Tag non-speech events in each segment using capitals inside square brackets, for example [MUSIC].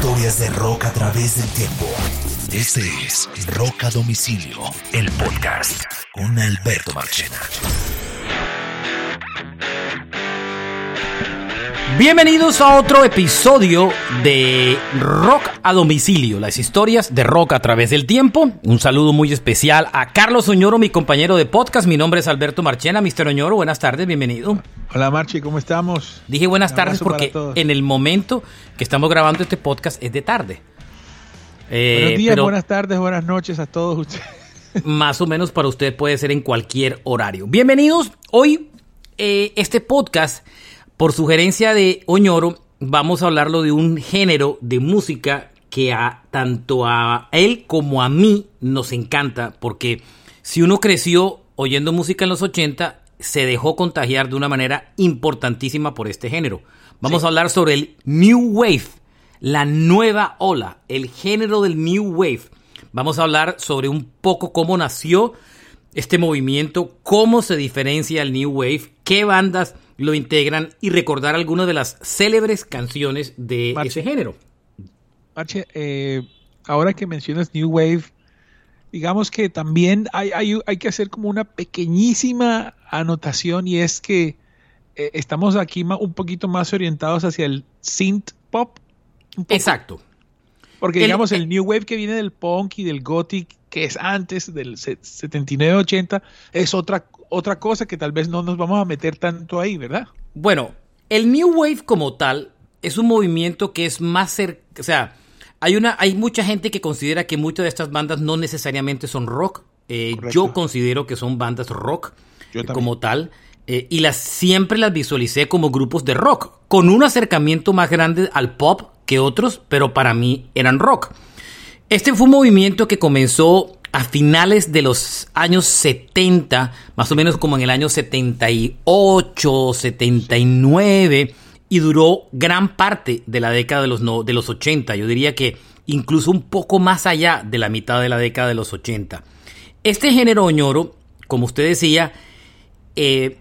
Historias de rock a través del tiempo. Este es Rock a Domicilio, el podcast con Alberto Marchena. Bienvenidos a otro episodio de Rock a domicilio, las historias de rock a través del tiempo. Un saludo muy especial a Carlos Oñoro, mi compañero de podcast. Mi nombre es Alberto Marchena. Mr. Oñoro, buenas tardes, bienvenido. Hola Marchi, ¿cómo estamos? Dije buenas tardes porque en el momento que estamos grabando este podcast es de tarde. Eh, Buenos días, pero buenas tardes, buenas noches a todos ustedes. [LAUGHS] más o menos para usted puede ser en cualquier horario. Bienvenidos. Hoy eh, este podcast, por sugerencia de Oñoro, vamos a hablarlo de un género de música que a tanto a él como a mí nos encanta, porque si uno creció oyendo música en los 80, se dejó contagiar de una manera importantísima por este género. Vamos a hablar sobre el New Wave, la nueva ola, el género del New Wave. Vamos a hablar sobre un poco cómo nació este movimiento, cómo se diferencia el New Wave, qué bandas lo integran y recordar algunas de las célebres canciones de Marche. ese género. Marche, eh, ahora que mencionas New Wave, digamos que también hay, hay, hay que hacer como una pequeñísima anotación y es que eh, estamos aquí un poquito más orientados hacia el synth pop. Exacto. Porque El- digamos el el- New Wave que viene del punk y del gothic, que es antes del se- 79-80, es otra, otra cosa que tal vez no nos vamos a meter tanto ahí, ¿verdad? Bueno, el New Wave como tal es un movimiento que es más cerca, o sea, hay una, hay mucha gente que considera que muchas de estas bandas no necesariamente son rock. Eh, yo considero que son bandas rock Yo eh, como tal. eh, y las siempre las visualicé como grupos de rock, con un acercamiento más grande al pop que otros, pero para mí eran rock. Este fue un movimiento que comenzó a finales de los años 70, más o menos como en el año 78, 79, y duró gran parte de la década de los, de los 80. Yo diría que incluso un poco más allá de la mitad de la década de los 80. Este género oñoro, como usted decía, eh,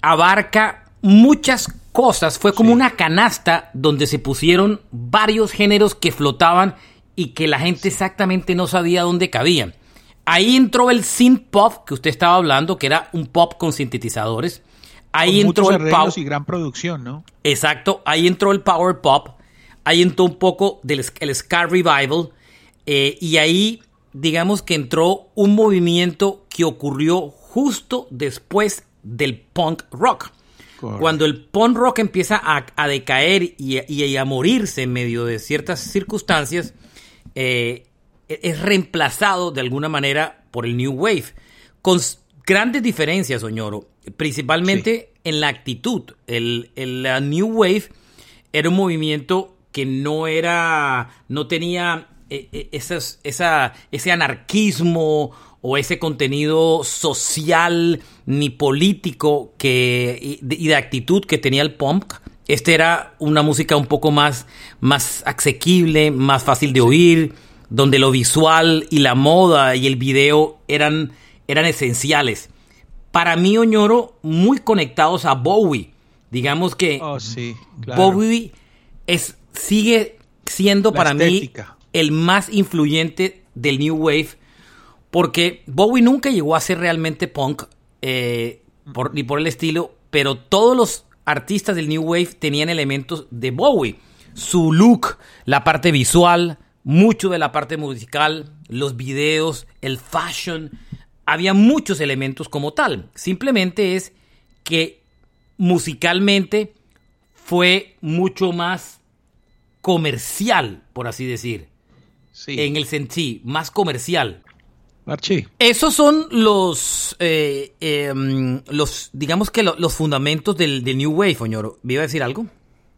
abarca muchas cosas. Fue como una canasta donde se pusieron varios géneros que flotaban y que la gente exactamente no sabía dónde cabían. Ahí entró el synth pop que usted estaba hablando, que era un pop con sintetizadores. Ahí Con entró el arreglos pow- y gran producción, ¿no? Exacto, ahí entró el power pop, ahí entró un poco del el ska revival eh, y ahí digamos que entró un movimiento que ocurrió justo después del punk rock. Correcto. Cuando el punk rock empieza a, a decaer y, a- y a morirse en medio de ciertas circunstancias, eh, es reemplazado de alguna manera por el New Wave, con grandes diferencias, Oñoro, principalmente en la actitud. El, el, la New Wave era un movimiento que no era, no tenía eh, eh, esas- esa, ese anarquismo o ese contenido social ni político que, y, de, y de actitud que tenía el punk. Este era una música un poco más, más asequible, más fácil de oír, donde lo visual y la moda y el video eran, eran esenciales. Para mí, Oñoro, muy conectados a Bowie. Digamos que Oh, sí, claro. Bowie es, sigue siendo La para estética. mí el más influyente del New Wave, porque Bowie nunca llegó a ser realmente punk, eh, por- ni por el estilo, pero todos los artistas del New Wave tenían elementos de Bowie. Su look, la parte visual, mucho de la parte musical, los videos, el fashion, había muchos elementos como tal. Simplemente es que musicalmente fue mucho más comercial, por así decir. Sí. En el sentido, más comercial. Marchi, Esos son los, eh, em, los digamos que lo- los fundamentos del, del New Wave, Oñoro. ¿Me iba a decir algo?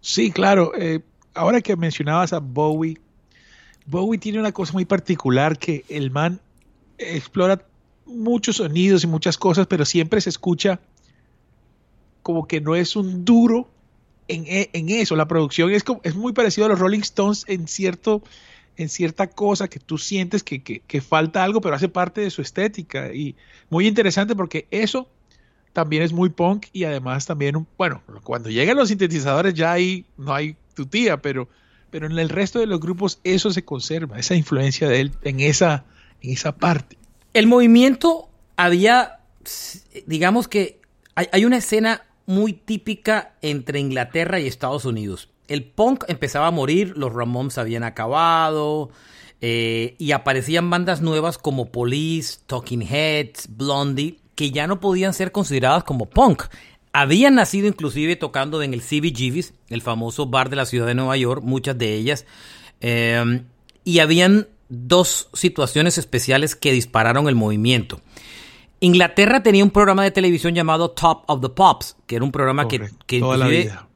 Sí, claro. eh, ahora que mencionabas a Bowie, Bowie tiene una cosa muy particular que el man explora muchos sonidos y muchas cosas, pero siempre se escucha como que no es un duro en, e, en eso. La producción es, como, es muy parecido a los Rolling Stones en cierto en cierta cosa que tú sientes que, que, falta algo, pero hace parte de su estética. Y muy interesante porque eso también es muy punk y además también, bueno, cuando llegan los sintetizadores ya ahí no hay tu tía, pero, pero en el resto de los grupos eso se conserva, esa influencia de él en esa, en esa parte. El movimiento había, digamos que hay, hay una escena muy típica entre Inglaterra y Estados Unidos el punk empezaba a morir, los Ramones habían acabado eh, y aparecían bandas nuevas como Police, Talking Heads, Blondie, que ya no podían ser consideradas como punk. Habían nacido inclusive tocando en el CBGB's, el famoso bar de la ciudad de Nueva York, muchas de ellas, eh, y habían dos situaciones especiales que dispararon el movimiento. Inglaterra tenía un programa de televisión llamado Top of the Pops, que era un programa que, que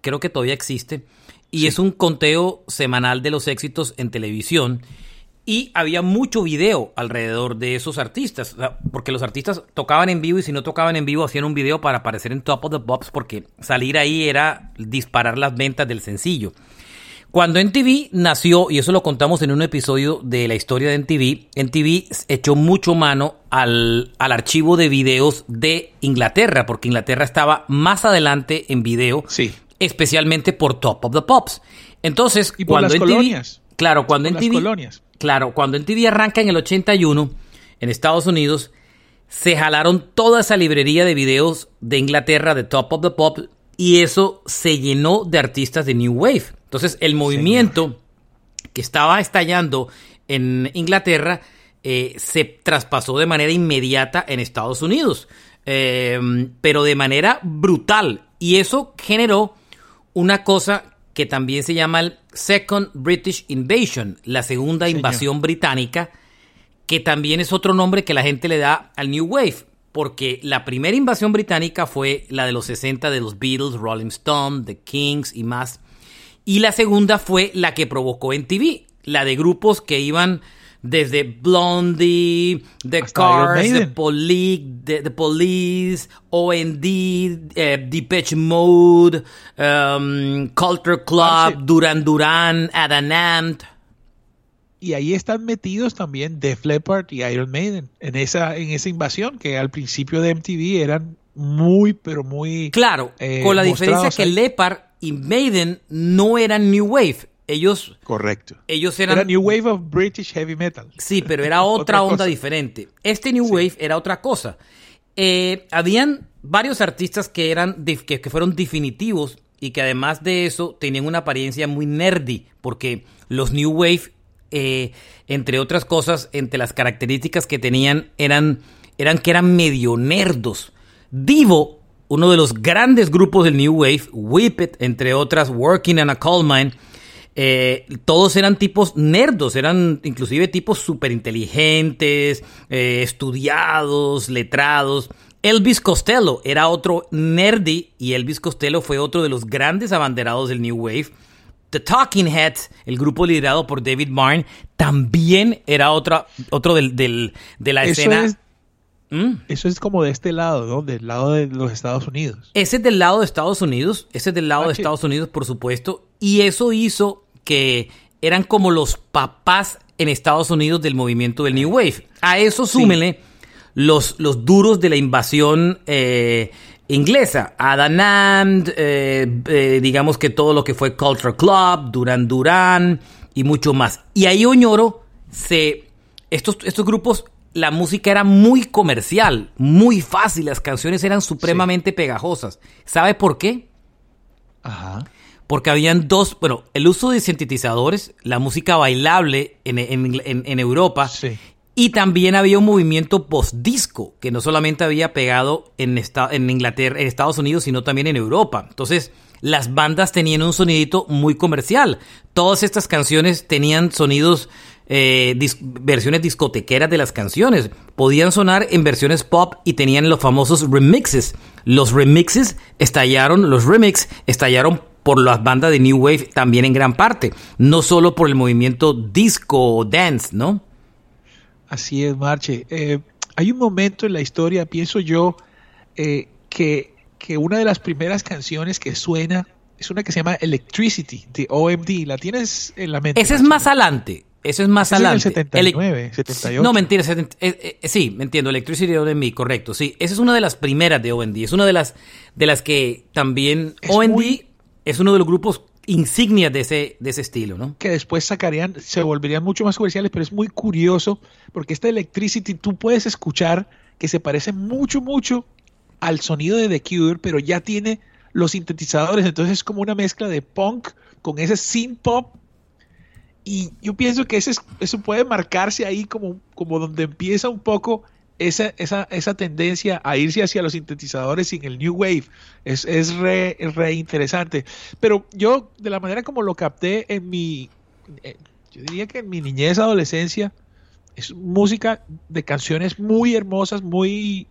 creo que todavía existe, y sí. es un conteo semanal de los éxitos en televisión. Y había mucho video alrededor de esos artistas, porque los artistas tocaban en vivo y si no tocaban en vivo hacían un video para aparecer en Top of the Pops porque salir ahí era disparar las ventas del sencillo. Cuando NTV nació, y eso lo contamos en un episodio de la historia de NTV, NTV echó mucho mano al, al archivo de videos de Inglaterra, porque Inglaterra estaba más adelante en video. Sí especialmente por Top of the Pops. Entonces, y por cuando las en colonias. TV, claro, cuando en TV, colonias. claro, cuando en TV arranca en el 81 en Estados Unidos, se jalaron toda esa librería de videos de Inglaterra de Top of the Pop y eso se llenó de artistas de New Wave. Entonces, el movimiento Señor. que estaba estallando en Inglaterra eh, se traspasó de manera inmediata en Estados Unidos, eh, pero de manera brutal. Y eso generó una cosa que también se llama el Second British Invasion, la segunda Señor. invasión británica, que también es otro nombre que la gente le da al New Wave, porque la primera invasión británica fue la de los 60 de los Beatles, Rolling Stone, The Kings y más, y la segunda fue la que provocó en TV, la de grupos que iban desde Blondie, The Hasta Cars, The. Poli The, The Police, OND, eh, Depeche Mode, um, Culture Club, Ah, sí. Duran Duran, Adam Ant. Y ahí están metidos también Def Leppard y Iron Maiden en esa, en esa invasión que al principio de MTV eran muy, pero muy... Claro, eh, con la diferencia mostrados que. Leppard y Maiden no eran New Wave. Ellos, Correcto. ellos eran Era New Wave of British Heavy Metal. Sí, pero era [LAUGHS] otra, Otra onda cosa. diferente. Este New Sí. Wave era otra cosa. Eh, habían varios artistas que eran que, que fueron definitivos y que además de eso tenían una apariencia muy nerdy, porque los New Wave, eh, entre otras cosas, entre las características que tenían eran, eran que eran medio nerdos. Divo, uno de los grandes grupos del New Wave, Whip It, entre otras, Working in a Coal Mine, eh, todos eran tipos nerdos, eran inclusive tipos súper inteligentes, eh, estudiados, letrados. Elvis Costello era otro nerdy y Elvis Costello fue otro de los grandes abanderados del New Wave. The Talking Heads, el grupo liderado por David Byrne, también era otra, otro del, del- de la Eso escena. es, ¿Mm? eso es como de este lado, ¿no? Del lado de los Estados Unidos. Ese es del lado de Estados Unidos, ese es del lado Ah, de. Estados Unidos, por supuesto, y eso hizo que eran como los papás en Estados Unidos del movimiento del New Wave. A eso súmele los, los duros de la invasión eh, inglesa, Adam Ant, eh, eh, digamos que todo lo que fue Culture Club, Duran Duran y mucho más. Y ahí Oñoro se estos, estos grupos, la música era muy comercial, muy fácil, las canciones eran supremamente pegajosas. ¿Sabe por qué? Ajá. Porque habían dos, bueno, el uso de sintetizadores, la música bailable en, en- en- en Europa, Sí. y también había un movimiento post-disco, que no solamente había pegado en, esta- en Inglaterra, en Estados Unidos, sino también en Europa. Entonces, las bandas tenían un sonidito muy comercial. Todas estas canciones tenían sonidos, eh, dis- versiones discotequeras de las canciones. Podían sonar en versiones pop y tenían los famosos remixes. Los remixes estallaron, los remix estallaron por las bandas de New Wave también en gran parte, no solo por el movimiento disco o dance, ¿no? Así es, Marche. Eh, hay un momento en la historia, pienso yo, eh, que, que una de las primeras canciones que suena es una que se llama Electricity de OMD. ¿La tienes en la mente? Ese es más adelante. Ese es más es adelante. el 79, 78. No, mentira. eh, eh, sí, me entiendo. Electricity de OMD, correcto. Sí, esa es una de las primeras de OMD. Es una de las, de las que también Es muy- es uno de los grupos insignias de ese, de ese estilo, ¿no? que después sacarían, se volverían mucho más comerciales, pero es muy curioso porque esta Electricity tú puedes escuchar que se parece mucho, mucho al sonido de The Cure, pero ya tiene los sintetizadores, entonces es como una mezcla de punk con ese synth pop. Y yo pienso que ese es- eso puede marcarse ahí como, como donde empieza un poco esa, esa, esa tendencia a irse hacia los sintetizadores sin el New Wave. Es, es re, re interesante. Pero yo, de la manera como lo capté en mi, eh, yo diría que en mi niñez, adolescencia, es música de canciones muy hermosas, muy,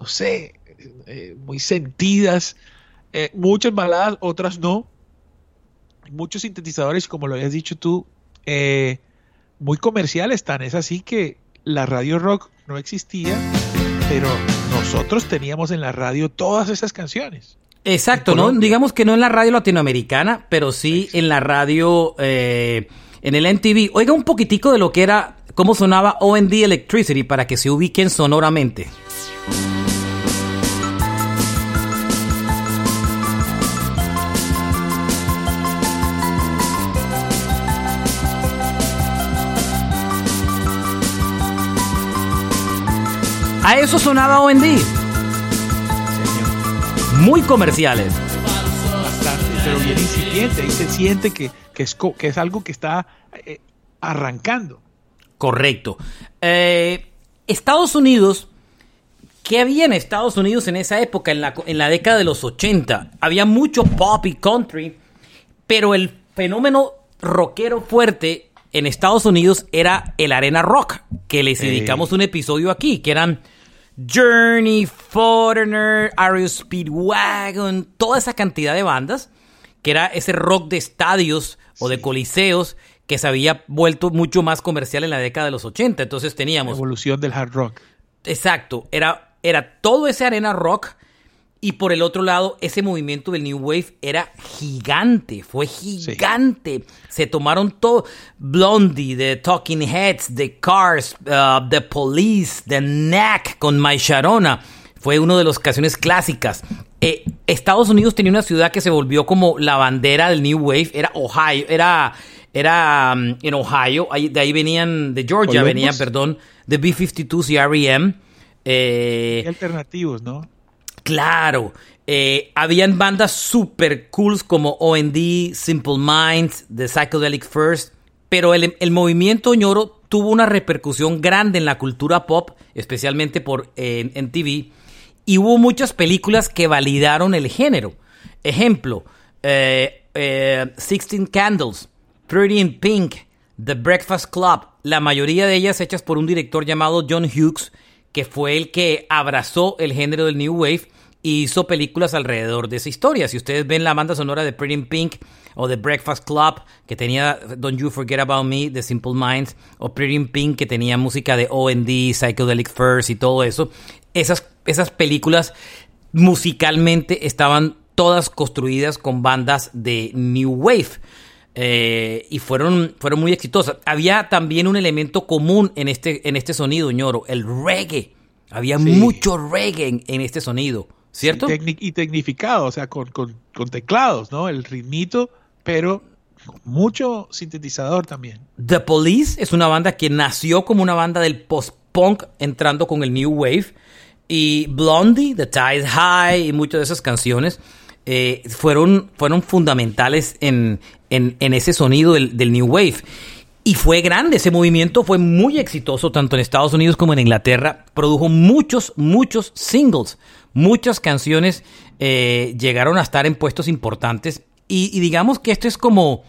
no sé, eh, muy sentidas, eh, muchas baladas, otras no, muchos sintetizadores, como lo habías dicho tú, eh, muy comerciales, tan es así que la radio rock no existía, pero nosotros teníamos en la radio todas esas canciones. Exacto, ¿no? Digamos que no en la radio latinoamericana, pero sí en la radio, eh, en el MTV. Oiga un poquitico de lo que era, cómo sonaba OND Electricity para que se ubiquen sonoramente. A eso sonaba OND. Muy comerciales. Bastante, pero bien incipiente, ahí se siente que, que, es, que es algo que está eh, arrancando. Correcto. Eh, Estados Unidos, ¿qué había en Estados Unidos en esa época, en la, en la década de los 80? Había mucho pop y country, pero el fenómeno rockero fuerte en Estados Unidos era el arena rock, que les Eh. dedicamos un episodio aquí, que eran Journey, Foreigner, Ario Speedwagon, toda esa cantidad de bandas, que era ese rock de estadios o de coliseos que se había vuelto mucho más comercial en la década de los 80. Entonces La teníamos evolución del hard rock. Exacto, era, era todo ese arena rock y por el otro lado ese movimiento del New Wave era gigante, fue gigante. Se tomaron todo, Blondie, The Talking Heads, The Cars, uh, The Police, The Knack con My Sharona, fue una de las canciones clásicas. Eh, Estados Unidos tenía una ciudad que se volvió como la bandera del New Wave, era Ohio, era, era um, en Ohio, ahí- de ahí venían, de Georgia Columbus. venían, perdón, de B-52s y R.E.M. Eh, alternativos, ¿no? Claro, eh, habían bandas super cools como OND, Simple Minds, The Psychedelic First, pero el, movimiento ñoro tuvo una repercusión grande en la cultura pop, especialmente por en TV, y hubo muchas películas que validaron el género. Ejemplo, eh, eh, Sixteen Candles, Pretty in Pink, The Breakfast Club, la mayoría de ellas hechas por un director llamado John Hughes, que fue el que abrazó el género del New Wave y hizo películas alrededor de esa historia. Si ustedes ven la banda sonora de Pretty in Pink o The Breakfast Club, que tenía Don't You Forget About Me, The Simple Minds, o Pretty in Pink, que tenía música de O&D, Psychedelic First y todo eso, esas, esas películas musicalmente estaban todas construidas con bandas de New Wave. Eh, y fueron, fueron muy exitosas. Había también un elemento común en este, en este sonido, ñoro, el reggae. Había Sí. mucho reggae en, en este sonido, ¿cierto? Y, tecni- y tecnificado, o sea, con, con- con teclados, ¿no? El ritmito, pero mucho sintetizador también. The Police es una banda que nació como una banda del post-punk entrando con el New Wave. Y Blondie, The Tide High y muchas de esas canciones eh, fueron, fueron fundamentales en, en- ese sonido del, New Wave. Y fue grande, ese movimiento fue muy exitoso tanto en Estados Unidos como en Inglaterra. Produjo muchos, muchos singles. Muchas canciones eh, llegaron a estar en puestos importantes. Y, digamos que esto es como,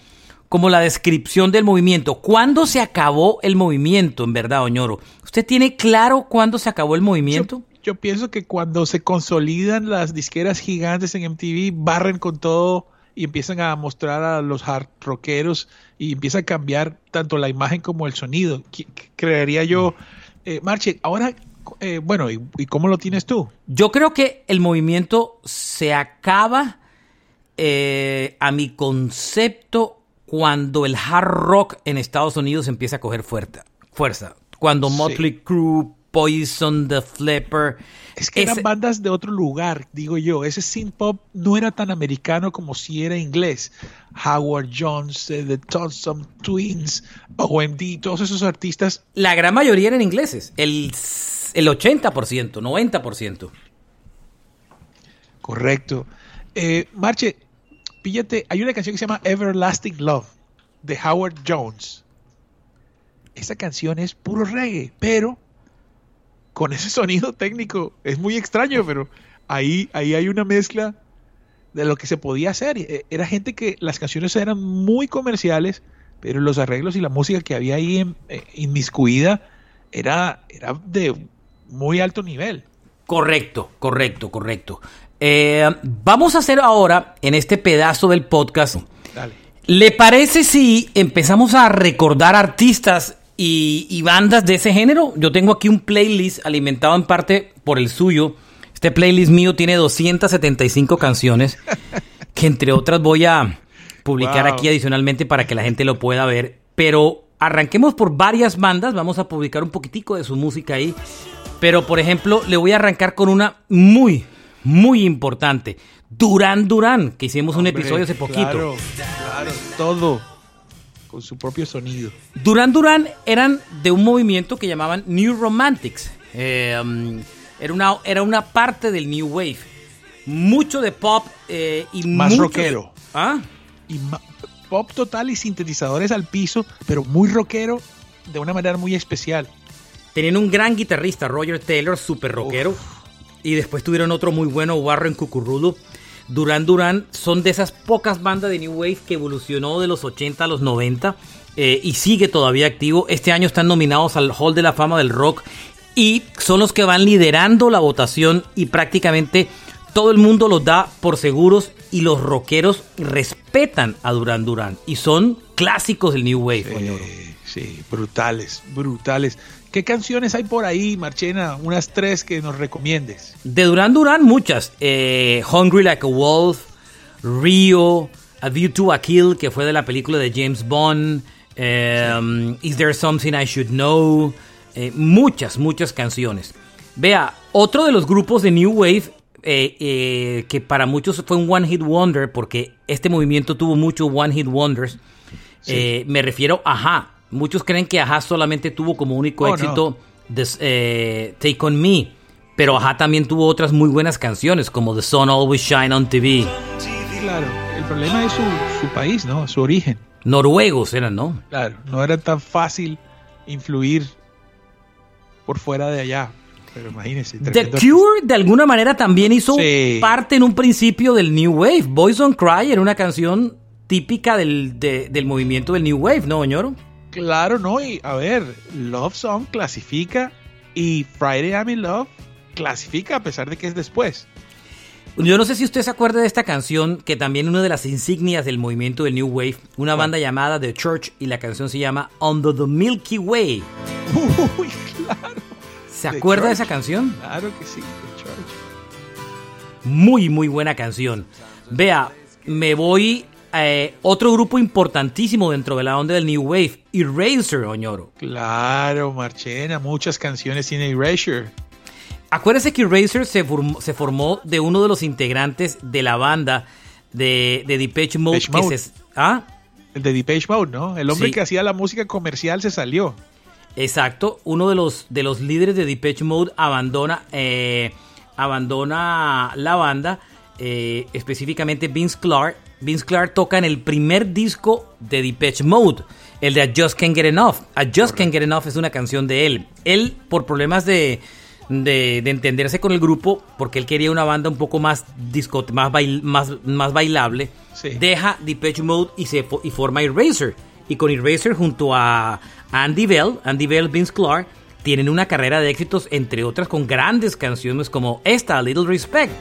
como la descripción del movimiento. ¿Cuándo se acabó el movimiento, en verdad, Oñoro? ¿Usted tiene claro cuándo se acabó el movimiento? Yo pienso que cuando se consolidan las disqueras gigantes en MTV, barren con todo y empiezan a mostrar a los hard rockeros y empieza a cambiar tanto la imagen como el sonido. Creería yo, eh, Marche, ahora, eh, bueno, ¿y, ¿y, cómo lo tienes tú? Yo creo que el movimiento se acaba eh, a mi concepto cuando el hard rock en Estados Unidos empieza a coger fuerza. fuerza. Cuando Motley sí. Crue, Poison, The Flipper. Es que ese... eran bandas de otro lugar, digo yo. Ese synth pop no era tan americano como si era inglés. Howard Jones, eh, The Thompson Twins, OMD, todos esos artistas. La gran mayoría eran ingleses. El, el 80%, 90%. Correcto. Eh, Marche, píllate, hay una canción que se llama Everlasting Love de Howard Jones. Esa canción es puro reggae, pero con ese sonido técnico es muy extraño, pero ahí, ahí hay una mezcla de lo que se podía hacer. Eh, Era gente que las canciones eran muy comerciales, pero los arreglos y la música que había ahí en, eh, inmiscuida era, era de muy alto nivel. Correcto, correcto, correcto. Eh, vamos a hacer ahora, en este pedazo del podcast, Dale. ¿le parece si empezamos a recordar artistas y, y, bandas de ese género? Yo tengo aquí un playlist alimentado en parte por el suyo. Este playlist mío tiene 275 canciones, que entre otras voy a publicar wow. aquí adicionalmente para que la gente lo pueda ver. Pero arranquemos por varias bandas, vamos a publicar un poquitico de su música ahí. Pero, por ejemplo, le voy a arrancar con una muy, muy importante. Durán Durán, que hicimos Hombre, un episodio hace poquito. Claro, claro, todo con su propio sonido. Durán Durán eran de un movimiento que llamaban New Romantics. Eh, um, era, una, era una parte del New Wave. Mucho de pop eh, y más mucho rockero. De, ¿Ah? Y pop total y sintetizadores al piso, pero muy rockero de una manera muy especial. Tenían un gran guitarrista, Roger Taylor, súper rockero. Uf. Y después tuvieron otro muy bueno, Warren Cucurrudo. Duran Duran son de esas pocas bandas de New Wave que evolucionó de los 80 a los 90 eh, y sigue todavía activo. Este año están nominados al Hall de la Fama del Rock y son los que van liderando la votación y prácticamente todo el mundo los da por seguros y los rockeros respetan a Duran Duran y son clásicos del New Wave. Sí, sí, brutales, brutales. ¿Qué canciones hay por ahí, Marchena? Unas tres que nos recomiendes. De Duran Duran, muchas. Eh, Hungry Like a Wolf, Rio, A View to a Kill, que fue de la película de James Bond, eh, sí. Is There Something I Should Know, eh, muchas, muchas canciones. Vea, otro de los grupos de New Wave eh, que para muchos fue un One Hit Wonder, porque este movimiento tuvo muchos One Hit Wonders, sí. me refiero a Aha. Muchos creen que Aja solamente tuvo como único oh, éxito no. eh, Take On Me, pero Aja también tuvo otras muy buenas canciones como The Sun Always Shine on TV. Claro, el problema es su, su, país, ¿no? Su origen. Noruegos eran, ¿no? Claro, no era tan fácil influir por fuera de allá. Pero imagínense. The Cure de alguna manera también hizo sí. parte en un principio del New Wave. Boys Don't Cry era una canción típica del, de, del movimiento del New Wave, ¿no, Oñoro? Claro, no, y a ver, Love Song clasifica y Friday I'm in Love clasifica a pesar de que es después. Yo no sé si usted se acuerda de esta canción, que también una de las insignias del movimiento del New Wave, una banda llamada The Church, y la canción se llama Under the Milky Way. Uy, claro. ¿Se acuerda de esa canción? Claro que sí, The Church. Muy, muy buena canción. Vea, me voy eh, otro grupo importantísimo dentro de la onda del New Wave, Eraser, Oñoro. Claro, Marchena, muchas canciones tiene Eraser. Acuérdese que Eraser se formó, se formó, de uno de los integrantes de la banda de, de Depeche Mode. Depeche Mode. Se, ¿ah? El de Depeche Mode, ¿no? El hombre sí. que hacía la música comercial se salió. Exacto, uno de los, de los líderes de Depeche Mode abandona, eh, abandona la banda, eh, específicamente Vince Clark, Vince Clark toca en el primer disco de Depeche Mode, el de I Just Can't Get Enough. I Just. Can't Get Enough es una canción de él. Él, por problemas de, de, de, entenderse con el grupo, porque él quería una banda un poco más disco, más, bail, más, más bailable, sí. deja Depeche Mode y, se, y forma Eraser. Y con Eraser junto a Andy Bell, Andy Bell, Vince Clark, tienen una carrera de éxitos, entre otras con grandes canciones como esta, Little Respect.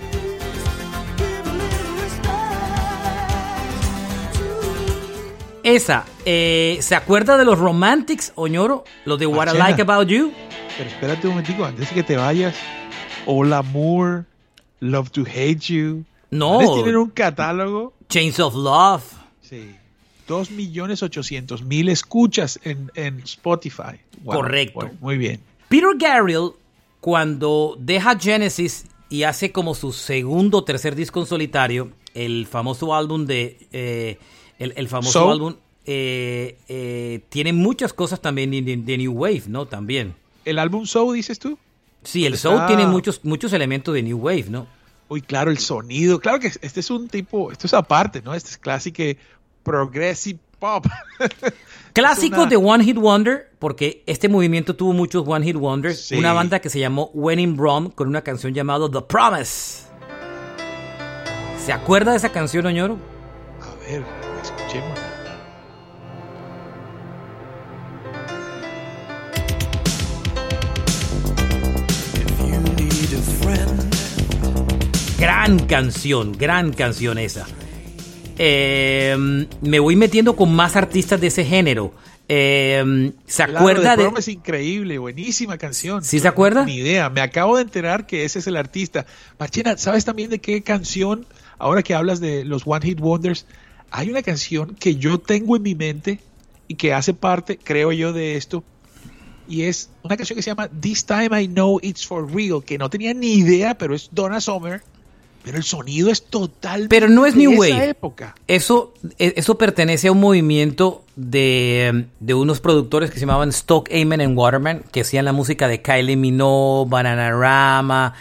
Esa. Eh, ¿Se acuerda de los Romantics, Oñoro? Los de What I. Like About You. Pero espérate un momentico, antes de que te vayas. Hola Moore, Love to Hate You. No. ¿Ustedes tienen un catálogo? Chains of Love. Sí. 2.800.000 escuchas en, en Spotify. Wow. Correcto. Muy bien. Peter Gabriel, cuando deja Genesis y hace como su segundo o tercer disco en solitario, el famoso álbum de. eh, el, el famoso álbum. eh, eh, tiene muchas cosas también de, New Wave, ¿no? También. ¿El álbum Soul dices tú? Sí, el soul tiene muchos, muchos elementos de New Wave, ¿no? Uy, claro, el sonido. Claro que este es un tipo, esto es aparte, ¿no? Este es clásico progressive pop. [LAUGHS] Clásico una- de One Hit Wonder, porque este movimiento tuvo muchos One Hit Wonders. Sí. Una banda que se llamó When in Brom con una canción llamada The Promise. ¿Se acuerda de esa canción, Oñoro? A ver, escuchemos. Gran canción, gran canción esa. Eh, me voy metiendo con más artistas de ese género. Eh, ¿Se Claro, acuerda de...? Es increíble, buenísima canción. ¿Sí se acuerda? Ni idea, me acabo de enterar que ese es el artista. Marchena, ¿sabes también de qué canción? Ahora que hablas de los One Hit Wonders, hay una canción que yo tengo en mi mente y que hace parte, creo yo, de esto. Y es una canción que se llama This Time I Know It's For Real, que no tenía ni idea, pero es Donna Summer. Pero el sonido es total. Pero no es New esa Wave. época. Eso, e- eso pertenece a un movimiento de, de unos productores que se llamaban Stock Amen and Waterman, que hacían la música de Kylie Minogue, Bananarama.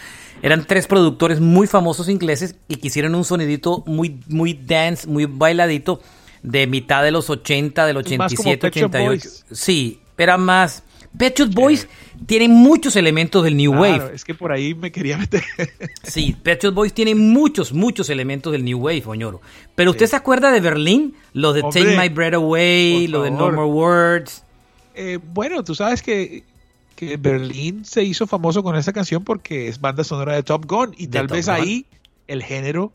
Eran tres productores muy famosos ingleses y que hicieron un sonidito muy, muy dance, muy bailadito de mitad de los 80, del Es más como 87, Pet Shop 88. Boys. Sí, era más... Pet Shop Boys tienen muchos elementos del New Claro, Wave. es que por ahí me quería meter. [LAUGHS] Sí, Pet Shop Boys tiene muchos, muchos elementos del New Wave, Oñoro. Pero ¿usted se acuerda de Berlín? Lo de Hombre, Take My Breath Away, lo de No. More Words. Eh, bueno, tú sabes que, que Berlín se hizo famoso con esa canción porque es banda sonora de Top Gun y tal vez Gun. ahí el género,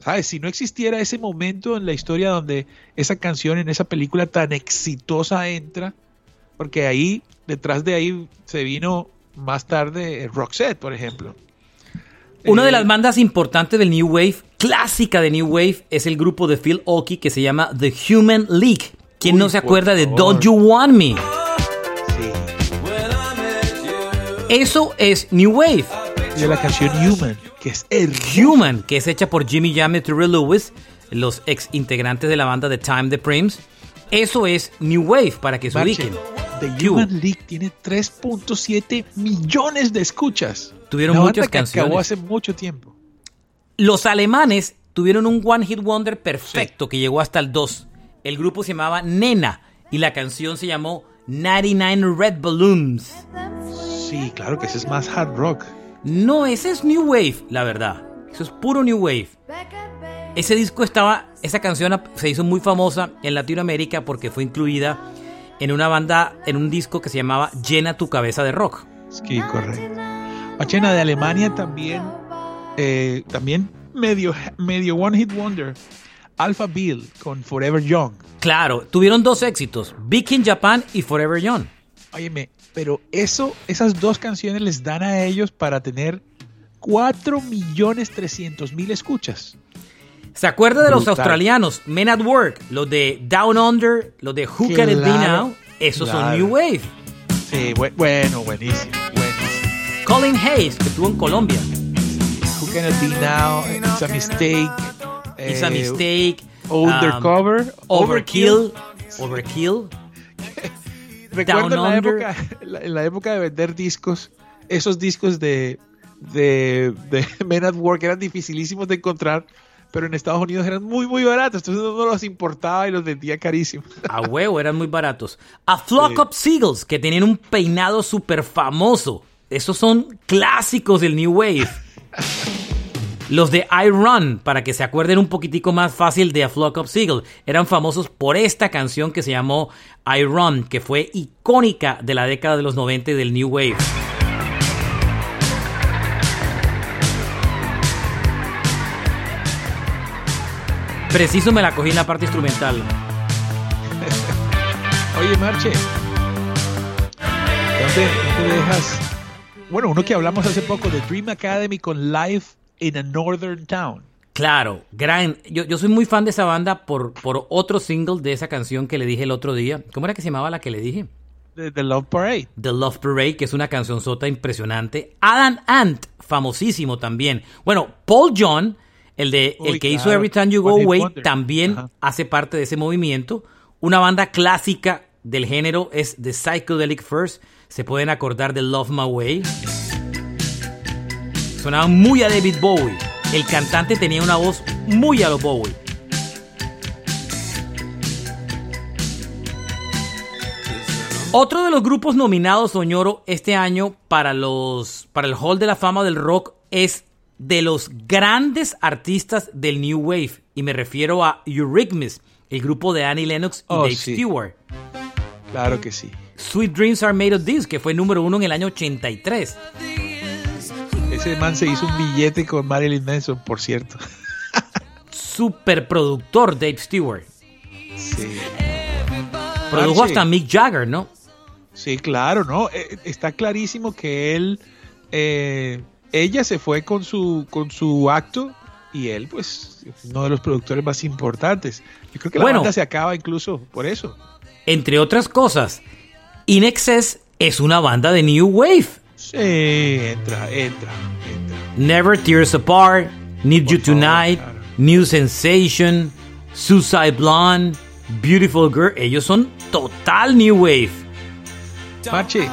¿sabes? Si no existiera ese momento en la historia donde esa canción en esa película tan exitosa entra, porque ahí, detrás de ahí se vino más tarde Roxette, por ejemplo. Una de Eh, las bandas importantes del New Wave, clásica de New Wave, es el grupo de Phil Oakey que se llama The Human League. ¿Quién Uy, no se acuerda de. Don't You Want Me? Eso es New Wave. Y de la canción Human, que es el Human, que es hecha por Jimmy Jam y Terry Lewis, los ex integrantes de la banda de Time the Prims. Eso es New Wave, para que se ubiquen. The. Human League tiene 3.7 millones de escuchas. Tuvieron Una muchas canciones. acabó hace mucho tiempo. Los alemanes tuvieron un One Hit Wonder perfecto que llegó hasta el 2. El grupo se llamaba Nena y la canción se llamó 99 Red Balloons. Sí, claro que ese es más hard rock. No, ese es New Wave, la verdad. Eso es puro New Wave. Ese disco estaba, esa canción se hizo muy famosa en Latinoamérica porque fue incluida en una banda, en un disco que se llamaba Llena tu cabeza de rock. Sí, correcto. Machena de Alemania también, eh, también medio, medio One Hit Wonder. Alpha Bill con Forever Young. Claro, tuvieron dos éxitos, Big in Japan y Forever Young. Óyeme, pero eso, esas dos canciones les dan a ellos para tener 4 millones 300 mil escuchas. ¿Se acuerda de los australianos? Men at Work, los de Down Under, los de Who Can It Be Now. Esos son. New Wave. Sí, bu- bueno, buenísimo, buenísimo. Colin Hayes, que estuvo en Colombia. Who Can It Be Now? It's a Mistake. It's a eh, Mistake. Undercover. um, Overkill. Overkill. Recuerdo en Down la, Under. época, [LAUGHS] la- la época de vender discos, esos discos de, de, de [LAUGHS] Men at Work eran dificilísimos de encontrar, pero en Estados Unidos eran muy, muy baratos. Entonces uno los importaba y los vendía carísimos. [LAUGHS] A huevo, eran muy baratos. A Flock Sí. of Seagulls, que tenían un peinado súper famoso. Esos son clásicos del New Wave. Los de I para que se acuerden un poquitico más fácil de A Flock of Seagulls, eran famosos por esta canción que se llamó I que fue icónica de la década de los 90 y del New Wave. Preciso me la cogí en la parte instrumental. [LAUGHS] Oye, Marche, ¿dónde, dónde dejas? Bueno, uno que hablamos hace poco de Dream Academy con Life in a Northern Town. Claro, gran. Yo, yo soy muy fan de esa banda por, por otro single de esa canción que le dije el otro día. ¿Cómo era que se llamaba la que le dije? The, The Love Parade. The Love Parade, que es una canción sota impresionante. Adam Ant, famosísimo también. Bueno, Paul John, el, de, el Uy, que hizo claro. Every Time You Go Away, Wonder. también Ajá. hace parte de ese movimiento. Una banda clásica del género es The Psychedelic First. Se pueden acordar de Love My Way. Sonaba muy a David Bowie. El cantante tenía una voz muy a lo Bowie. Otro de los grupos nominados, Soñoro, este año para, los, para el Hall de la Fama del Rock es de los grandes artistas del New Wave. Y me refiero a Eurythmics, el grupo de Annie Lennox y Oh, Dave sí. Stewart. Claro que sí. Sweet Dreams Are Made of This, que fue número uno en el año 83. Ese man se hizo un billete con Marilyn Manson, por cierto. Superproductor Dave Stewart. Sí, Produjo Archie. hasta Mick Jagger, ¿no? sí claro, ¿no? Eh, Está clarísimo que él, eh, ella se fue con su, con su acto y él, pues, es uno de los productores más importantes. Yo creo que la Bueno. banda se acaba incluso por eso. Entre otras cosas, In Excess es una banda de New Wave. Sí, entra, entra, entra. Never Tears Apart, Need You favor, Tonight, claro. New Sensation, Suicide Blonde, Beautiful Girl. Ellos son total New Wave. Marche,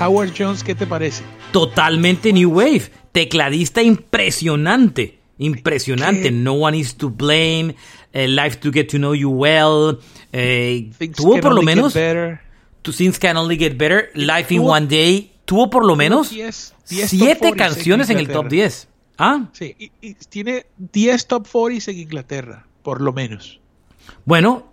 Howard Jones, ¿qué te parece? Totalmente New Wave. Tecladista impresionante. Impresionante. ¿Qué? No One Is to Blame. eh, Life to Get to Know You Well. eh, Things tuvo can por lo only get menos. Things Can Only Get Better. Life in One Day. Tuvo por lo menos 10, 10 top siete 40s canciones en el top Inglaterra. 10. Ah, Sí, y, y tiene 10 top 40s en Inglaterra, por lo menos. bueno,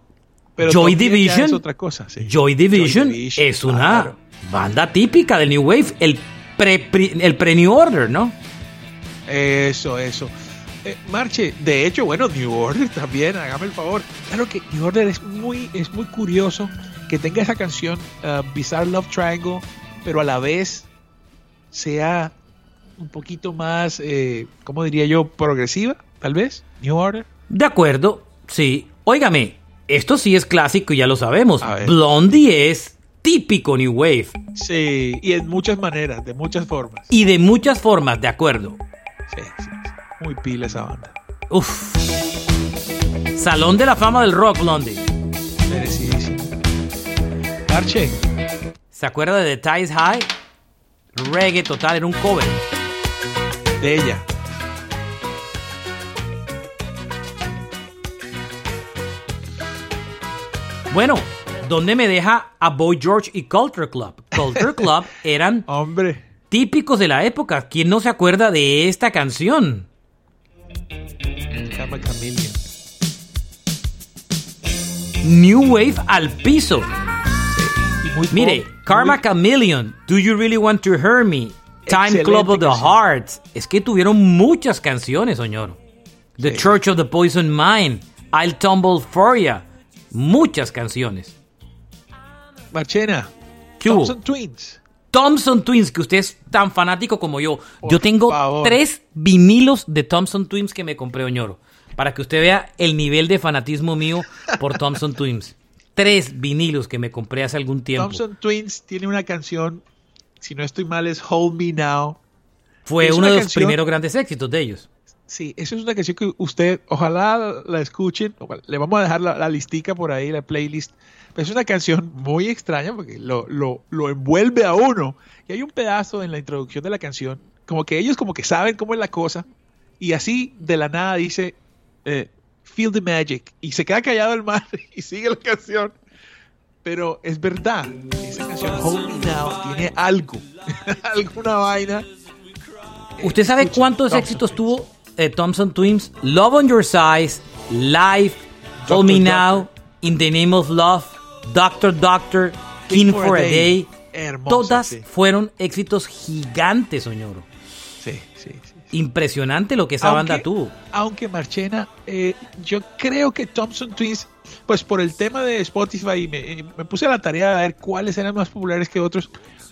Pero Joy top 10 ya Division. es otra cosa. sí. Joy Division, Division, es una claro. banda típica del New Wave, el pre, pri- el pre New Order, ¿no? Eso, eso. Eh, Marche, de hecho, bueno, New Order también, hágame el favor. Claro que New Order es muy, es muy curioso que tenga esa canción uh, Bizarre Love Triangle, pero a la vez sea un poquito más, eh, ¿cómo diría yo? Progresiva, tal vez. New Order. De acuerdo, sí. Óigame, esto sí es clásico y ya lo sabemos. Blondie es típico New Wave Sí, y en muchas maneras, de muchas formas. y de muchas formas, de acuerdo. Sí, sí, sí. Muy pila esa banda. Uf. Salón de la fama del rock, Blondie. Merecidísimo. Marche, ¿Se acuerda de The Ties High? Reggae total, era un cover. de ella. Bueno, ¿dónde me deja a Boy George y Culture Club? Culture [LAUGHS] Club eran Hombre. típicos de la época. ¿Quién no se acuerda de esta canción? New Wave al piso. Muy Mire, pop, Karma muy- Chameleon, Do You Really Want to Hurt Me? Time Excelente Club of the. Hearts. Es que tuvieron muchas canciones, señor. The Sí. Church of the Poison Mind. I'll Tumble For Ya. Muchas canciones. Marchena. ¿Qué hubo? Thompson Twins. Thompson Twins, que usted es tan fanático como yo. Por yo tengo favor. tres vinilos de Thompson Twins que me compré, Oñoro. Para que usted vea el nivel de fanatismo mío por Thompson Twins. Tres vinilos que me compré hace algún tiempo. Thompson Twins tiene una canción, si no estoy mal, es Hold Me Now. Fue uno de los canción- primeros grandes éxitos de ellos. Sí, esa es una canción que usted, ojalá la escuchen. Le vamos a dejar la, la listica por ahí, la playlist. Pero es una canción muy extraña porque lo, lo, lo envuelve a uno. Y hay un pedazo en la introducción de la canción, como que ellos como que saben cómo es la cosa. Y así de la nada dice, eh, Feel the Magic. Y se queda callado el mar [LAUGHS] y sigue la canción. Pero es verdad, esa canción Hold Me Now tiene algo, [LAUGHS] alguna vaina. ¿Usted sabe cuántos Thompson éxitos Twins. tuvo eh, Thompson Twins? Love on Your Size, Life, Doctor, Hold Me Doctor. Now, In the Name of Love, Doctor Doctor, King for a Day. Hermosa, Todas sí. fueron éxitos gigantes, Soñoro. Sí, sí, sí. Impresionante lo que esa banda tuvo. Aunque Marchena, eh, yo creo que Thompson Twins pues por el tema de Spotify me, me puse a la tarea de ver cuáles eran más populares que otros.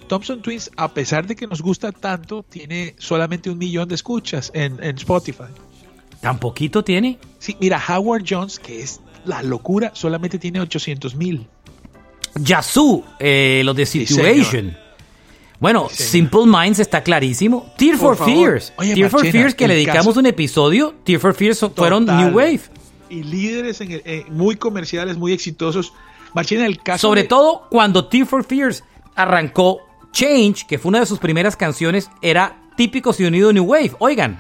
Thompson Twins, a pesar de que nos gusta tanto, tiene solamente un millón de escuchas en, en Spotify. ¿Tan poquito tiene? Sí, mira, Howard Jones, que es la locura, solamente tiene 800 mil. Yazoo, eh, los de Situation. Bueno, Sí. Simple Minds está clarísimo. Tear Por for favor. Fears. Oye, Tear for Fears, que le dedicamos caso- un episodio. Tear for Fears fueron. New Wave. Y líderes en el- eh, muy comerciales, muy exitosos. Marchena, el caso. Sobre de- todo cuando Tear for Fears arrancó Change, que fue una de sus primeras canciones, era típico sonido New Wave. Oigan,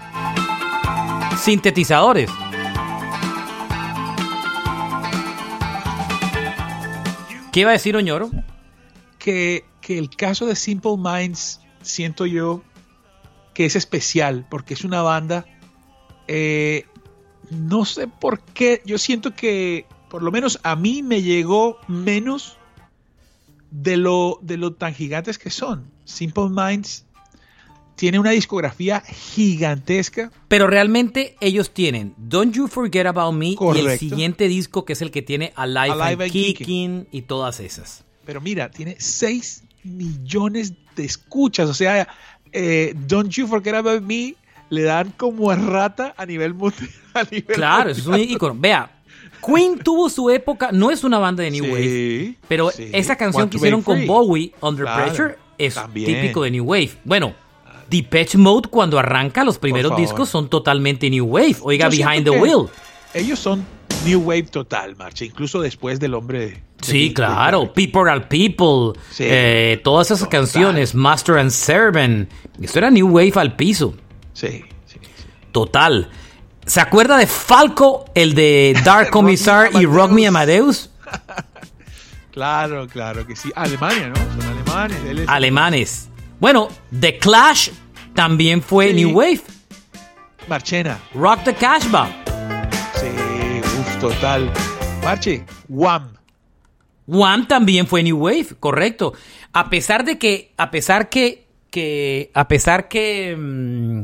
sintetizadores. ¿Qué iba a decir Oñoro? que, que el caso de Simple Minds, siento yo que es especial, porque es una banda. eh, no sé por qué, yo siento que por lo menos a mí me llegó menos de lo, de lo tan gigantes que son. Simple Minds tiene una discografía gigantesca. Pero realmente ellos tienen Don't You Forget About Me y el siguiente disco que es el que tiene Alive, Alive and and Kicking y todas esas. Pero mira, tiene 6 millones de escuchas. O sea, eh, Don't You Forget About Me le dan como a rata a nivel mundial. [LAUGHS] a nivel Claro, eso es un ícono. Vea, Queen [LAUGHS] tuvo su época, no es una banda de New Sí, Wave, pero sí. esa canción que hicieron con. Bowie, Under Claro, Pressure, es también. típico de New Wave. Bueno, Depeche Mode cuando arranca los primeros discos son totalmente New Wave. Oiga, Yo Behind the Wheel. Ellos son New Wave total, Marcha, incluso después del hombre. de- Sí, de- claro. People are People. Sí. eh, todas esas Total. canciones. Master and Servant. Esto era New Wave al piso. Sí, sí, sí. Total. ¿Se acuerda de Falco, el de [LAUGHS] Dark Commissar y Rock Me Amadeus? [LAUGHS] Claro, claro que sí. Alemania, ¿no? Son alemanes. él es- Alemanes. Bueno, The Clash también fue Sí. New Wave. Marchena. Rock the Cashba. Total. Marche, Wham. Wham también fue New Wave, correcto. A pesar de que, a pesar que, que, a pesar que mm,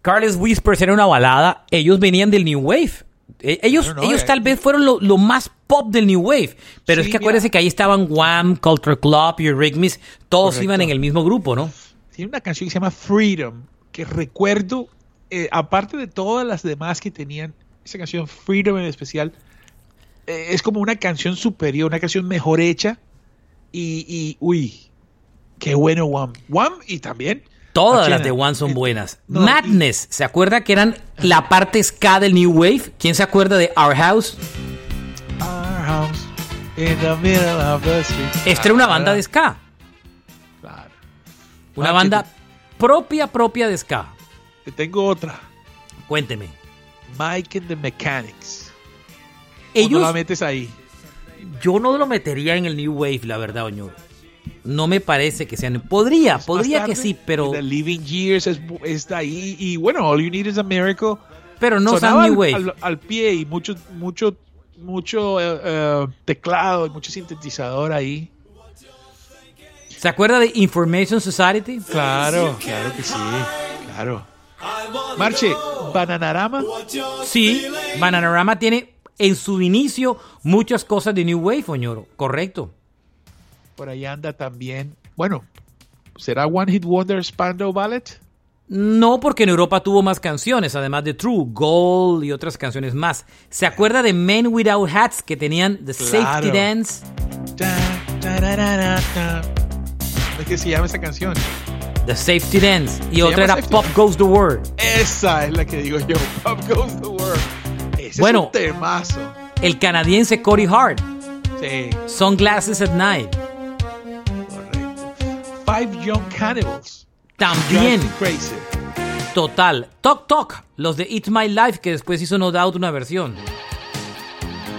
Carlos Whispers era una balada, ellos venían del New Wave. E- Ellos, ellos eh. tal vez fueron lo, lo más pop del New Wave. Pero Sí, es que acuérdense mira. que ahí estaban Wham, Culture Club Eurythmics. Todos Correcto. iban en el mismo grupo, ¿no? Tiene una canción que se llama Freedom, que recuerdo, eh, aparte de todas las demás que tenían, esa canción Freedom en especial, eh, es como una canción superior, una canción mejor hecha. Y, y, uy, qué bueno Wham. Wham y también. Todas las de One son Eh, buenas. no, y- Madness, ¿se acuerda que eran la parte ska del New Wave? ¿Quién se acuerda de Our House? Our house in the middle of the street. Esta era una Ah, banda de ska. Claro. Una Machi, banda propia, propia de ska. Te tengo otra. Cuénteme. Mike and the Mechanics. ¿O no Ellos, la metes ahí. yo no lo metería en el New Wave, la verdad, Oñoro. No me parece que sean. Podría, podría Más que tarde, sí, pero, The Living Years es, es de ahí. Y bueno, All You Need is a Miracle. pero no son New Wave. al- al pie y mucho, mucho, mucho eh, teclado y mucho sintetizador ahí. ¿Se acuerda de Information Society? Claro, claro que sí. Claro. Marche, Bananarama. Sí, Bananarama tiene en su inicio muchas cosas de New Wave, Oñoro. Correcto. Por ahí anda también. Bueno, ¿será One Hit Wonder Spandau Ballet? No, porque en Europa tuvo más canciones, además de True, Gold y otras canciones más. ¿Se acuerda de Men Without Hats que tenían The Safety Claro. Dance? ¿Cómo es que se llama esa canción? The Safety Dance. Y ¿Se otra era Safety Pop? Goes the Word. Esa es la que digo yo. Pop Goes the World. Ese Bueno. es un temazo. El canadiense Cody Hart. Sí, Sunglasses at Night. correcto. Five Young Cannibals. También, Crazy. total. Talk Talk. Los de It's My Life, que después hizo No Doubt una versión.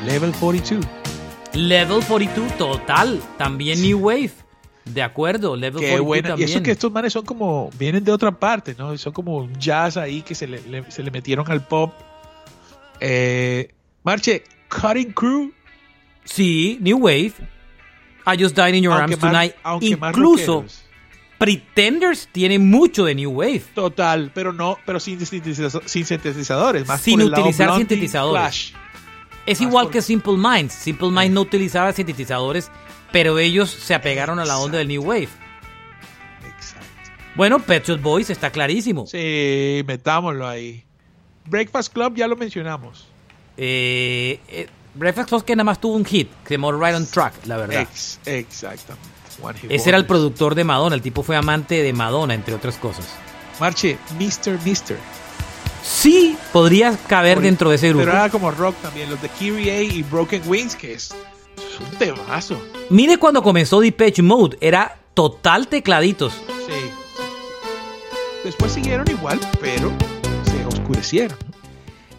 Level 42. Level 42, total. También New Wave. De acuerdo, Level Qué 42 buena. Y también. eso que estos manes son como, vienen de otra parte, ¿no? Son como un jazz ahí que se le, le- se le metieron al pop. Eh, Marche, Cutting Crew. Sí, New Wave. I Just Died in Your aunque Arms más- Tonight. aunque Incluso. Pretenders tiene mucho de New Wave. Total, pero no, pero sin, sin sintetizadores. Más Sin por el lado utilizar sintetizadores. Clash. Es Más igual por- que Simple Minds. Simple Minds no utilizaba sintetizadores, pero ellos se apegaron a la onda del New Wave. Exacto. Bueno, Pet Shop Boys está clarísimo. Sí, metámoslo ahí. Breakfast Club ya lo mencionamos. Eh, eh, Breakfast Club que nada más tuvo un hit, que se llamó Right on Track, la verdad. Ex- exactamente. Ese era el productor de Madonna, el tipo fue amante de Madonna, entre otras cosas. Marche, Mr. Mister. Sí, podría caber dentro de ese grupo. Pero era como rock también. Los de Kyrie y Broken Wings, que es, es un temazo. Mire cuando comenzó Depeche Mode, era total tecladitos. Sí. Después siguieron igual, pero se oscurecieron. ¿no?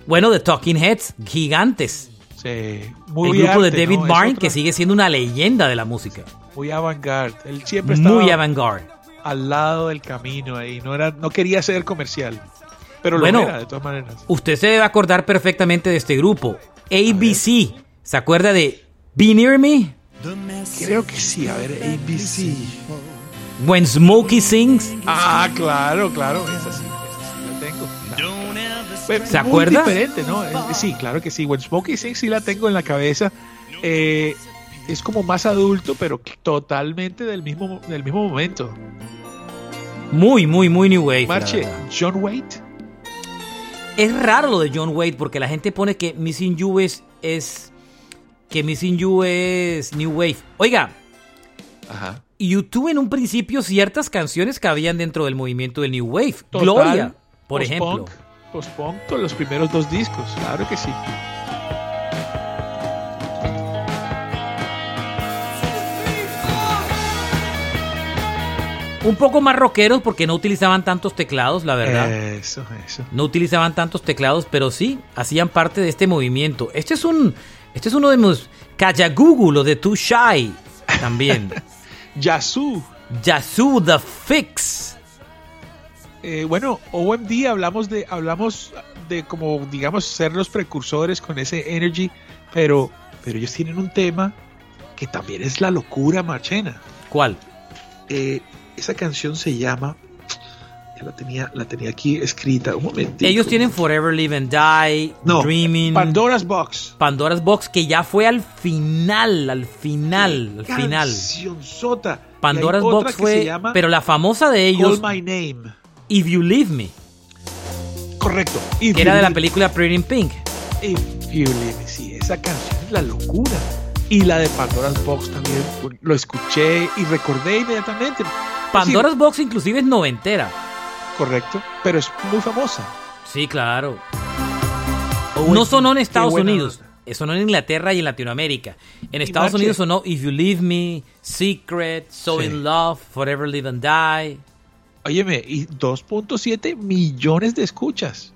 Bueno, The Talking Heads, gigantes. Sí. Muy el grupo de David ¿no? Byrne, que sigue siendo una leyenda de la música. Muy avant-garde. Él siempre estaba Muy avant-garde. al lado del camino ahí. No, era, no quería ser comercial. Pero Bueno. lo era, de todas maneras. Usted se debe acordar perfectamente de este grupo. ABC. ¿Se acuerda de Be Near Me? Creo que sí. A ver, ABC. When Smokey Sings. Ah, claro, claro. Esa sí, esa sí la tengo. ¿Se muy acuerda? diferente, ¿no? Eh, Sí, claro que sí. When Smokey Sings sí la tengo en la cabeza. Eh, es como más adulto, pero totalmente del mismo, del mismo momento. Muy, muy, muy New Wave. Marche. John Waite. Es raro lo de John Wade porque la gente pone que Missing You es, es que Missing You es New Wave. Oiga, Ajá. YouTube en un principio ciertas canciones cabían dentro del movimiento del New Wave. Total, Gloria, por post-punk, ejemplo. Post-punk, todos los primeros dos discos, claro que sí. Un poco más rockeros porque no utilizaban tantos teclados, la verdad. Eso, eso. No utilizaban tantos teclados, pero sí hacían parte de este movimiento. Este es un, este es uno de mis Kajagugu, lo de Too Shy, también. [LAUGHS] Yazoo. Yazoo The Fix. Eh, bueno, OMD hablamos de, hablamos de como, digamos, ser los precursores con ese energy, pero, pero ellos tienen un tema que también es la locura marchena. ¿Cuál? Eh, esa canción se llama, ya la tenía, la tenía aquí escrita, un momento. Ellos tienen Forever Live and Die, no, Dreaming, Pandora's Box. Pandora's Box, que ya fue al final, al final, al final. Cancionzota. Y hay Pandora's Box fue, llama pero la famosa de ellos, Call My Name. If You Leave Me, Correcto. If que era de la película Pretty in Pink. If You Leave Me, sí, esa canción es la locura. Y la de Pandora's Box también lo escuché y recordé inmediatamente. Pandora's Box inclusive es noventera. Correcto, pero es muy famosa. Sí, claro. Oh, No sonó en Estados Unidos. nota. Sonó en Inglaterra y en Latinoamérica. En Estados. Unidos sonó If You Leave Me, Secret, So Sí. In Love, Forever Live and Die. Óyeme, y 2.7 millones de escuchas.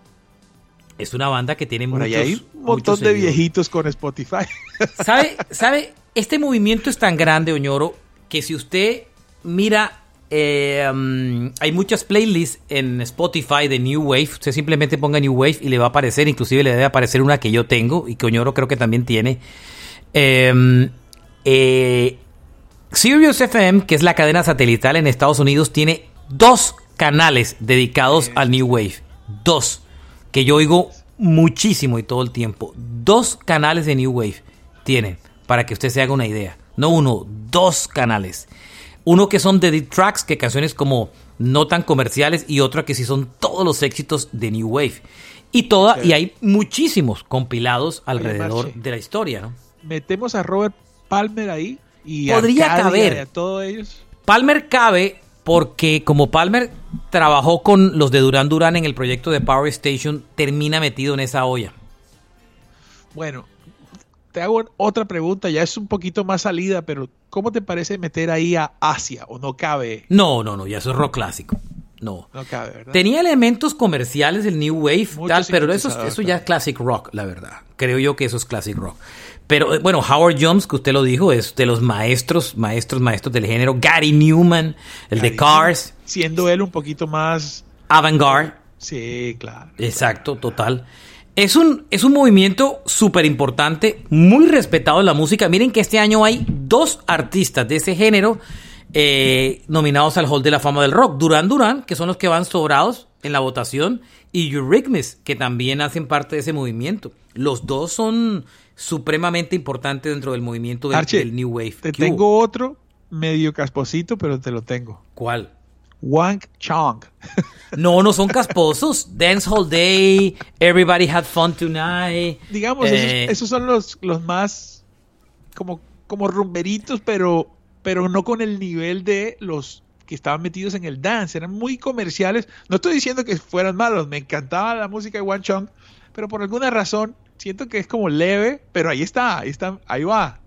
Es una banda que tiene Por muchos, ahí hay un montón de seguidores. viejitos con Spotify. ¿Sabe, [LAUGHS] ¿Sabe? Este movimiento es tan grande, Oñoro, que si usted mira, eh, mm, hay muchas playlists en Spotify de New Wave. Usted simplemente ponga New Wave y le va a aparecer, inclusive le debe aparecer una que yo tengo y que Oñoro creo que también tiene. Eh, eh, Sirius FM, que es la cadena satelital en Estados Unidos, tiene dos canales dedicados al New Wave. Dos. Que yo oigo muchísimo y todo el tiempo. Dos canales de New Wave tienen, para que usted se haga una idea. No uno, dos canales. Uno que son de deep tracks, que canciones como no tan comerciales, y otra que sí son todos los éxitos de New Wave. Y toda, y hay muchísimos compilados alrededor de la historia, ¿no? Metemos a Robert Palmer ahí y Podría Arcadia caber. y a todos ellos. Palmer cabe porque como Palmer trabajó con los de Duran Duran en el proyecto de Power Station, termina metido en esa olla. Bueno, te hago otra pregunta, ya es un poquito más salida, pero ¿cómo te parece meter ahí a Asia o no cabe? No, no, no, ya eso es rock clásico. No. No cabe, ¿verdad? Tenía elementos comerciales del New Wave, Mucho tal, pero eso, eso ya es classic rock, la verdad. Creo yo que eso es classic rock. Pero eh, bueno, Howard Jones, que usted lo dijo, es de los maestros, maestros, maestros del género. Gary Newman, el de Cars, Siendo él un poquito más... Avant-Garde. Sí, claro. Exacto, total. Es un, es un movimiento súper importante, muy respetado en la música. Miren que este año hay dos artistas de ese género eh, nominados al Hall de la Fama del Rock. Duran Duran, que son los que van sobrados en la votación, y Eurythmics, que también hacen parte de ese movimiento. Los dos son supremamente importantes dentro del movimiento del, del New Wave. Te tengo otro medio casposito, pero te lo tengo. ¿Cuál? Wank Chong. No, no son casposos. [LAUGHS] Dance Hall Day, Everybody Had Fun Tonight. Digamos, Eh, esos, esos son los, los más como, como rumberitos, pero, pero no con el nivel de los que estaban metidos en el dance. Eran muy comerciales. No estoy diciendo que fueran malos. Me encantaba la música de One Chong, pero por alguna razón siento que es como leve, pero ahí está, ahí está, ahí va.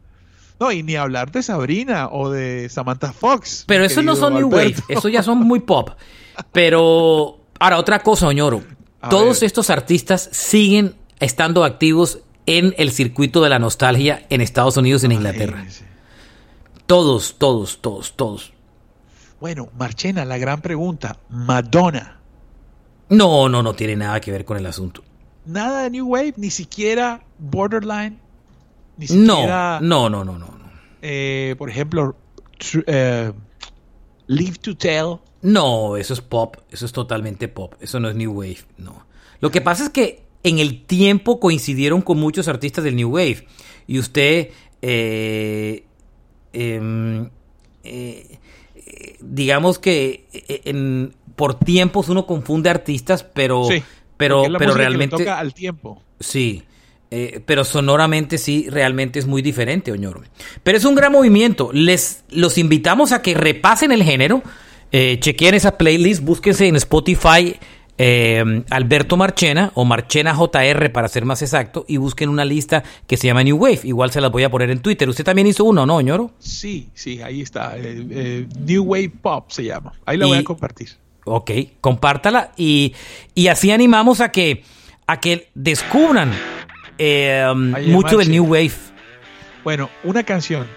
No, y ni hablar de Sabrina o de Samantha Fox. Pero eso no son New Wave, eso ya son muy pop. Pero ahora otra cosa, Oñoro. A Todos ver. estos artistas siguen estando activos en el circuito de la nostalgia en Estados Unidos y en Inglaterra. Todos, todos, todos, todos. Bueno, Marchena, la gran pregunta. Madonna. No, no, no tiene nada que ver con el asunto. Nada de New Wave, ni siquiera Borderline. Ni No, siquiera, no, no, no, no. no. eh, por ejemplo, eh, Live to Tell. No, eso es pop, eso es totalmente pop, eso no es New Wave, no. Lo que pasa es que en el tiempo coincidieron con muchos artistas del New Wave y usted, eh, em, eh, digamos que eh, en- por tiempos uno confunde artistas, pero, Sí, pero, es la pero música que le realmente... toca al tiempo. Sí, eh, pero sonoramente sí, realmente es muy diferente, Oñoro. Pero es un gran movimiento. Les los invitamos a que repasen el género, eh, chequeen esa playlist, búsquense en Spotify eh, Alberto Marchena o Marchena JR para ser más exacto y busquen una lista que se llama New Wave. Igual se las voy a poner en Twitter. Usted también hizo uno, ¿no, Oñoro? Sí, sí, ahí está. eh, eh, New Wave Pop se llama. Ahí la voy a compartir. Ok, compártala y, y así animamos a que, a que descubran eh, Ay, mucho del. New Wave. Bueno, una canción.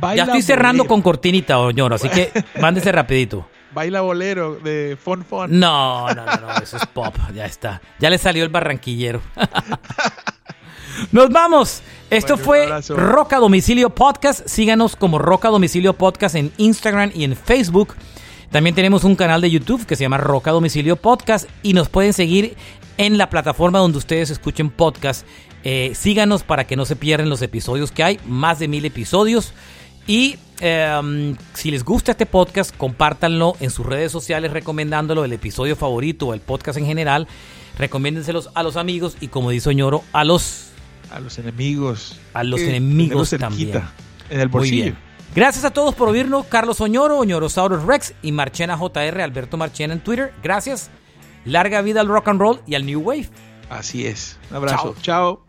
Baila Ya estoy cerrando bolero. con cortinita, Oñoro, así que [LAUGHS] mándese rapidito. Baila bolero de Fon Fon. No, no, no, no, eso es pop, ya está. Ya le salió el barranquillero. [LAUGHS] Nos vamos. Esto Bueno, fue abrazo. Roca Domicilio Podcast. Síganos como Roca Domicilio Podcast en Instagram y en Facebook. También tenemos un canal de YouTube que se llama Roca Domicilio Podcast y nos pueden seguir en la plataforma donde ustedes escuchen podcast. Eh, síganos para que no se pierdan los episodios que hay, más de mil episodios. Y eh, si les gusta este podcast, compártanlo en sus redes sociales recomendándolo, el episodio favorito o el podcast en general. Recomiéndenselos a los amigos y como dice Oñoro, a los A los enemigos. A los Eh, enemigos cerquita, también. En el Muy bolsillo. bien. Gracias a todos por oírnos. Carlos Oñoro, Oñorosaurus Rex y Marchena JR, Alberto Marchena en Twitter. Gracias. Larga vida al rock and roll y al New Wave. Así es. Un abrazo. Chao.